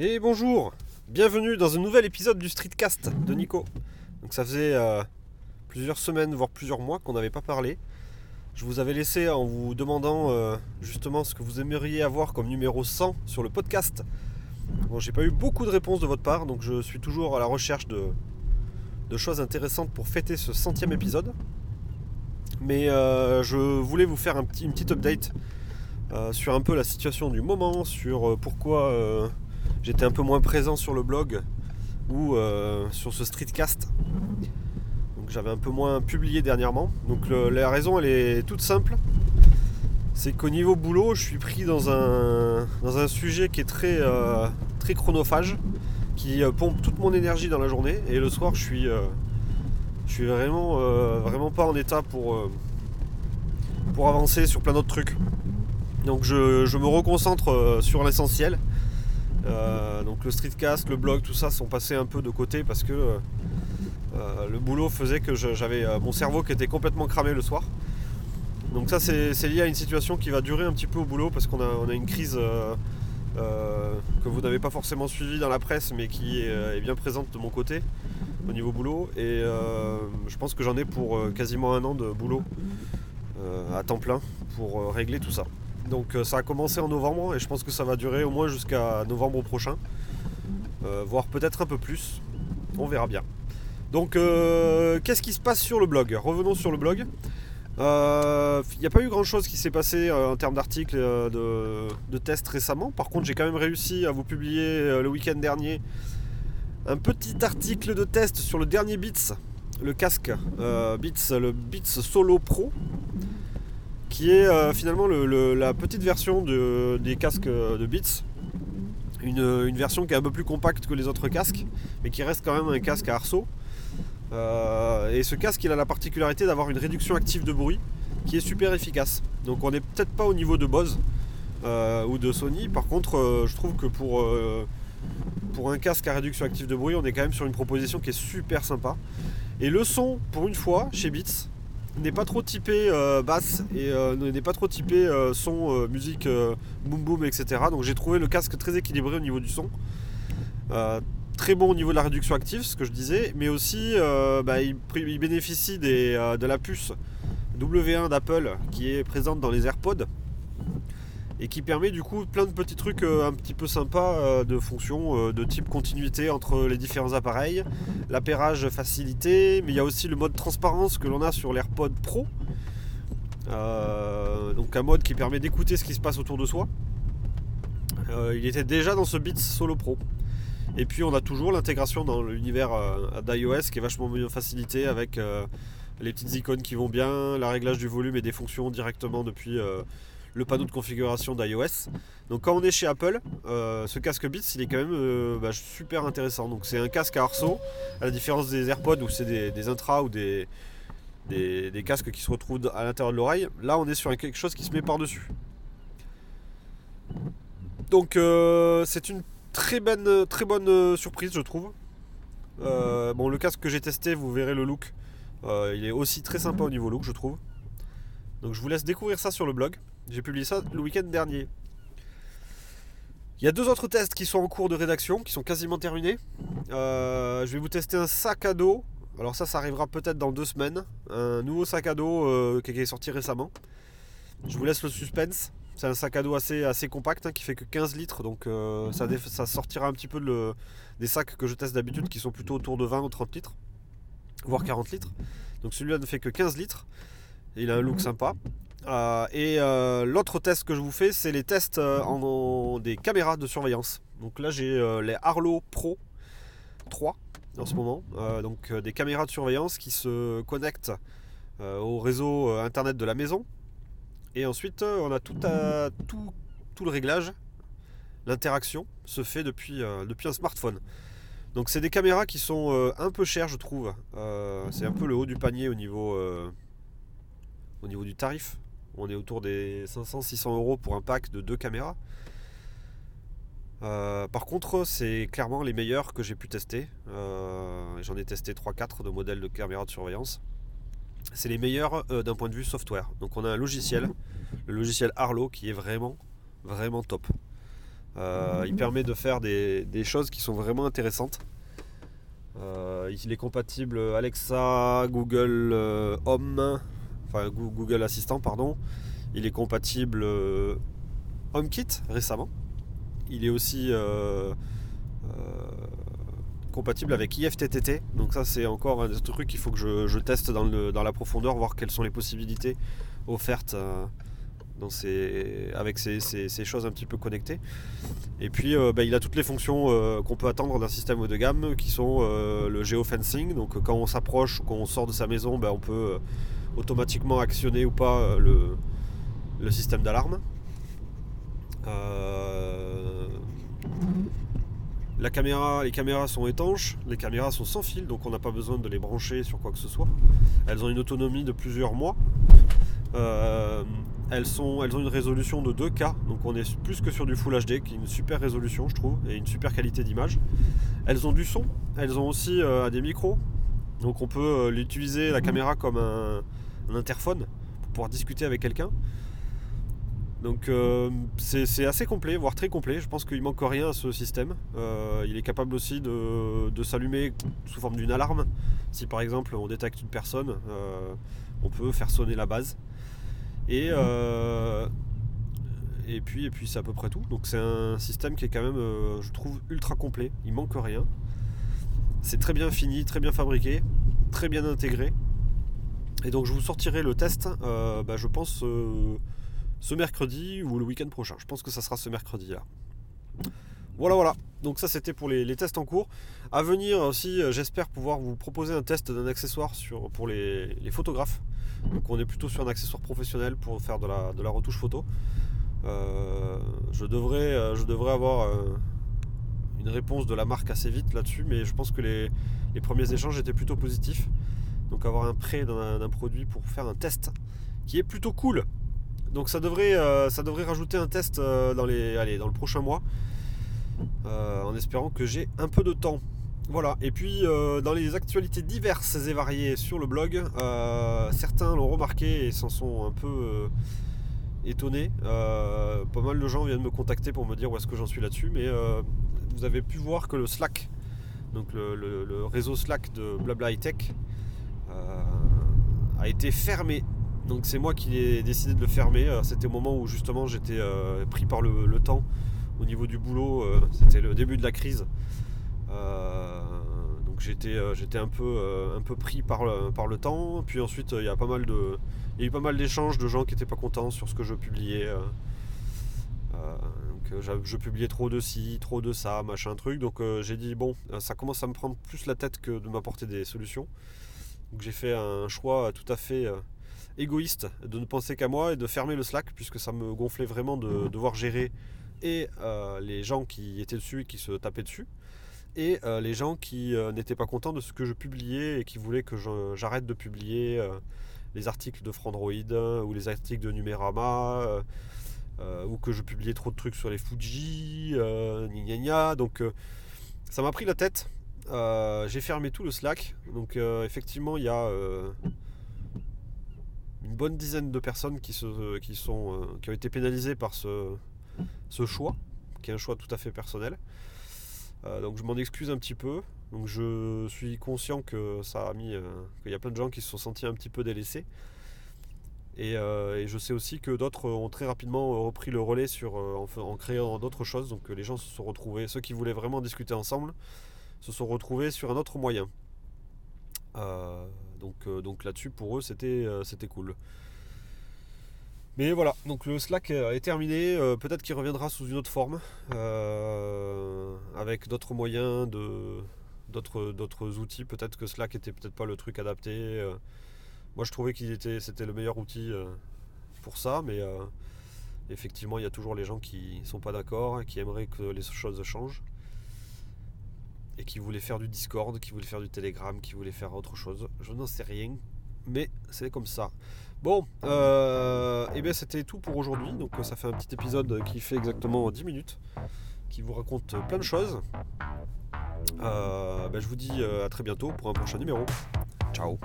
Et bonjour, bienvenue dans un nouvel épisode du Streetcast de Nico. Donc ça faisait euh, plusieurs semaines, voire plusieurs mois qu'on n'avait pas parlé. Je vous avais laissé en vous demandant euh, justement ce que vous aimeriez avoir comme numéro 100 sur le podcast. Bon, j'ai pas eu beaucoup de réponses de votre part, donc je suis toujours à la recherche de, choses intéressantes pour fêter ce centième épisode. Mais euh, je voulais vous faire une petite update sur un peu la situation du moment, sur pourquoi j'étais un peu moins présent sur le blog ou euh, sur ce streetcast. Donc j'avais un peu moins publié dernièrement. Donc la raison elle est toute simple. C'est qu'au niveau boulot, je suis pris dans un, dans un sujet qui est très, euh, très chronophage, qui euh, pompe toute mon énergie dans la journée. Et le soir, je suis, je suis vraiment, vraiment pas en état pour, pour avancer sur plein d'autres trucs. Donc je, je me reconcentre sur l'essentiel. Euh, donc le streetcast, le blog, tout ça sont passés un peu de côté parce que euh, euh, le boulot faisait que j'avais mon cerveau qui était complètement cramé le soir. Donc ça c'est lié à une situation qui va durer un petit peu au boulot parce qu'on a, une crise que vous n'avez pas forcément suivie dans la presse mais qui est, bien présente de mon côté au niveau boulot et je pense que j'en ai pour quasiment un an de boulot à temps plein pour régler tout ça. Donc euh, ça a commencé en novembre et je pense que ça va durer au moins jusqu'à novembre prochain, Euh, voire peut-être un peu plus. On verra bien. Donc euh, qu'est-ce qui se passe sur le blog? Revenons sur le blog. Il n'y a pas eu grand chose qui s'est passé en termes d'articles, de, de tests récemment. Par contre, j'ai quand même réussi à vous publier le week-end dernier un petit article de test sur le dernier Beats, le casque Beats, le Beats Solo Pro, qui est euh, finalement le- le- la petite version de- des casques euh, de Beats. Une, version qui est un peu plus compacte que les autres casques, mais qui reste quand même un casque à arceau. Euh, et ce casque, il a la particularité d'avoir une réduction active de bruit qui est super efficace. Donc on n'est peut-être pas au niveau de Bose ou de Sony. Par contre, je trouve que pour, pour un casque à réduction active de bruit, on est quand même sur une proposition qui est super sympa. Et le son, pour une fois, chez Beats, n'est pas trop typé euh, basse et euh, n'est pas trop typé euh, son, musique, boom boom, etc. Donc j'ai trouvé le casque très équilibré au niveau du son. Très bon au niveau de la réduction active, ce que je disais, mais aussi bah, il, bénéficie des, de la puce W1 d'Apple qui est présente dans les AirPods et qui permet du coup plein de petits trucs euh, un petit peu sympas euh, de fonction euh, de type continuité entre les différents appareils, l'appairage facilité, mais il y a aussi le mode transparence que l'on a sur l'AirPod Pro. Donc un mode qui permet d'écouter ce qui se passe autour de soi. Il était déjà dans ce Beats Solo Pro. Et puis on a toujours l'intégration dans l'univers d'iOS qui est vachement mieux facilité avec les petites icônes qui vont bien, la réglage du volume et des fonctions directement depuis le panneau de configuration d'iOS. Donc quand on est chez Apple, euh, ce casque Beats il est quand même euh, bah, super intéressant. Donc c'est un casque à arceau, à la différence des AirPods où c'est des, des intras ou des, des, casques qui se retrouvent à l'intérieur de l'oreille. Là on est sur quelque chose qui se met par-dessus. Donc euh, c'est une très bonne, très bonne surprise je trouve. Bon le casque que j'ai testé, vous verrez le look. Il est aussi très sympa au niveau look je trouve. Donc je vous laisse découvrir ça sur le blog. J'ai publié ça le week-end dernier. Il y a deux autres tests qui sont en cours de rédaction, qui sont quasiment terminés. Euh, je vais vous tester un sac à dos. Alors ça, ça arrivera peut-être dans deux semaines. Un nouveau sac à dos euh, qui est sorti récemment. Je vous laisse le suspense. C'est un sac à dos assez, assez compact hein, qui fait que 15 litres. Donc euh, ça, ça sortira un petit peu des sacs que je teste d'habitude qui sont plutôt autour de 20 ou 30 litres. Voire 40 litres. Donc celui-là ne fait que 15 litres. Il a un look sympa. Euh, et euh, l'autre test que je vous fais, c'est les tests euh, en, en- des caméras de surveillance. Donc là, j'ai les Arlo Pro 3 en ce moment. Euh, donc des caméras de surveillance qui se connectent au réseau internet de la maison. Et ensuite, on a tout, à- tout, tout le réglage. L'interaction se fait depuis, depuis un smartphone. Donc c'est des caméras qui sont un peu chères, je trouve. C'est un peu le haut du panier au niveau, au niveau du tarif. On est autour des 500-600 euros pour un pack de deux caméras. Euh, par contre, c'est clairement les meilleurs que j'ai pu tester. Euh, J'en ai testé 3-4 de modèles de caméras de surveillance. C'est les meilleurs euh, d'un point de vue software. Donc on a un logiciel, le logiciel Arlo, qui est vraiment, vraiment top. il permet de faire des, choses qui sont vraiment intéressantes. il est compatible Alexa, Google Home, enfin Google Assistant, pardon. Il est compatible HomeKit récemment. Il est aussi compatible avec IFTTT. Donc ça c'est encore un truc qu'il faut que je, teste dans, la profondeur, voir quelles sont les possibilités offertes euh, avec ces, choses un petit peu connectées. Et puis euh, bah, il a toutes les fonctions euh, qu'on peut attendre d'un système haut de gamme qui sont le geofencing. Donc quand on s'approche ou quand on sort de sa maison, bah, on peut automatiquement actionner ou pas le, le système d'alarme. La caméra, les caméras sont étanches, les caméras sont sans fil, donc on n'a pas besoin de les brancher sur quoi que ce soit. Elles ont une autonomie de plusieurs mois. Euh, elles, sont, elles ont une résolution de 2K, donc on est plus que sur du Full HD, qui est une super résolution je trouve, et une super qualité d'image. Elles ont du son, elles ont aussi euh, des micros, donc on peut euh, l'utiliser la caméra comme un interphone pour pouvoir discuter avec quelqu'un. Donc euh, c'est assez complet, voire très complet. Je pense qu'il manque rien à ce système. Euh, il est capable aussi de, s'allumer sous forme d'une alarme. Si par exemple on détecte une personne, euh, on peut faire sonner la base. Et, et puis, et puis c'est à peu près tout. Donc c'est un système qui est quand même, je trouve, ultra complet. Il manque rien. C'est très bien fini, très bien fabriqué, très bien intégré. Et donc je vous sortirai le test, bah, je pense ce mercredi ou le week-end prochain. Je pense que ça sera ce mercredi là. Voilà, voilà. Donc ça c'était pour les, tests en cours. À venir aussi, euh, j'espère pouvoir vous proposer un test d'un accessoire pour les, photographes. Donc on est plutôt sur un accessoire professionnel pour faire de la, retouche photo. Euh, je, devrais, euh, avoir une réponse de la marque assez vite là-dessus, mais je pense que les, premiers échanges étaient plutôt positifs. Donc avoir un prêt d'un produit pour faire un test qui est plutôt cool. Donc ça devrait, euh, ça devrait rajouter un test euh, dans, les, allez, dans le prochain mois. Euh, en espérant que j'ai un peu de temps. Voilà, et puis dans les actualités diverses et variées sur le blog, certains l'ont remarqué et s'en sont un peu étonnés. pas mal de gens viennent me contacter pour me dire où est-ce que j'en suis là-dessus, mais vous avez pu voir que le Slack, donc le, le réseau Slack de Blabla High Tech, a été fermé donc c'est moi qui ai décidé de le fermer. Euh, c'était au moment où justement j'étais euh, pris par le, temps au niveau du boulot. Euh, c'était le début de la crise. donc j'étais, un, peu, pris par le, temps. Puis ensuite il y a pas mal eu pas mal d'échanges de gens qui n'étaient pas contents sur ce que je publiais. je publiais trop de ci, trop de ça, machin truc. Donc j'ai dit bon, ça commence à me prendre plus la tête que de m'apporter des solutions. Donc j'ai fait un choix tout à fait égoïste de ne penser qu'à moi et de fermer le Slack puisque ça me gonflait vraiment de mhm. devoir gérer et euh, les gens qui étaient dessus et qui se tapaient dessus et euh, les gens qui euh, n'étaient pas contents de ce que je publiais et qui voulaient que j'arrête de publier les articles de Frandroid ou les articles de Numérama ou que je publiais trop de trucs sur les Fuji, gna gna donc ça m'a pris la tête. J'ai fermé tout le Slack. Donc effectivement il y a une bonne dizaine de personnes qui, se, qui, sont, euh, qui ont été pénalisées par ce, choix, qui est un choix tout à fait personnel. Euh, donc je m'en excuse un petit peu. Donc je suis conscient que ça a mis, euh, qu'il y a plein de gens qui se sont sentis un petit peu délaissés. Et, je sais aussi que d'autres ont très rapidement repris le relais sur, en, créant d'autres choses. Donc les gens se sont retrouvés, ceux qui voulaient vraiment discuter ensemble, se sont retrouvés sur un autre moyen. Donc, euh, donc là-dessus, pour eux, c'était euh, c'était cool. Mais voilà, donc le Slack est terminé. Euh, peut-être qu'il reviendra sous une autre forme, avec d'autres moyens, d'autres, outils. Peut-être que Slack était peut-être pas le truc adapté. moi, je trouvais qu'il était, c'était le meilleur outil pour ça, mais effectivement, il y a toujours les gens qui sont pas d'accord, qui aimeraient que les choses changent et qui voulait faire du Discord, qui voulait faire du Telegram, qui voulait faire autre chose. Je n'en sais rien, mais c'est comme ça. Bon, euh, et eh bien c'était tout pour aujourd'hui. Donc ça fait un petit épisode qui fait exactement 10 minutes, qui vous raconte plein de choses. Euh, ben, je vous dis euh, à très bientôt pour un prochain numéro. Ciao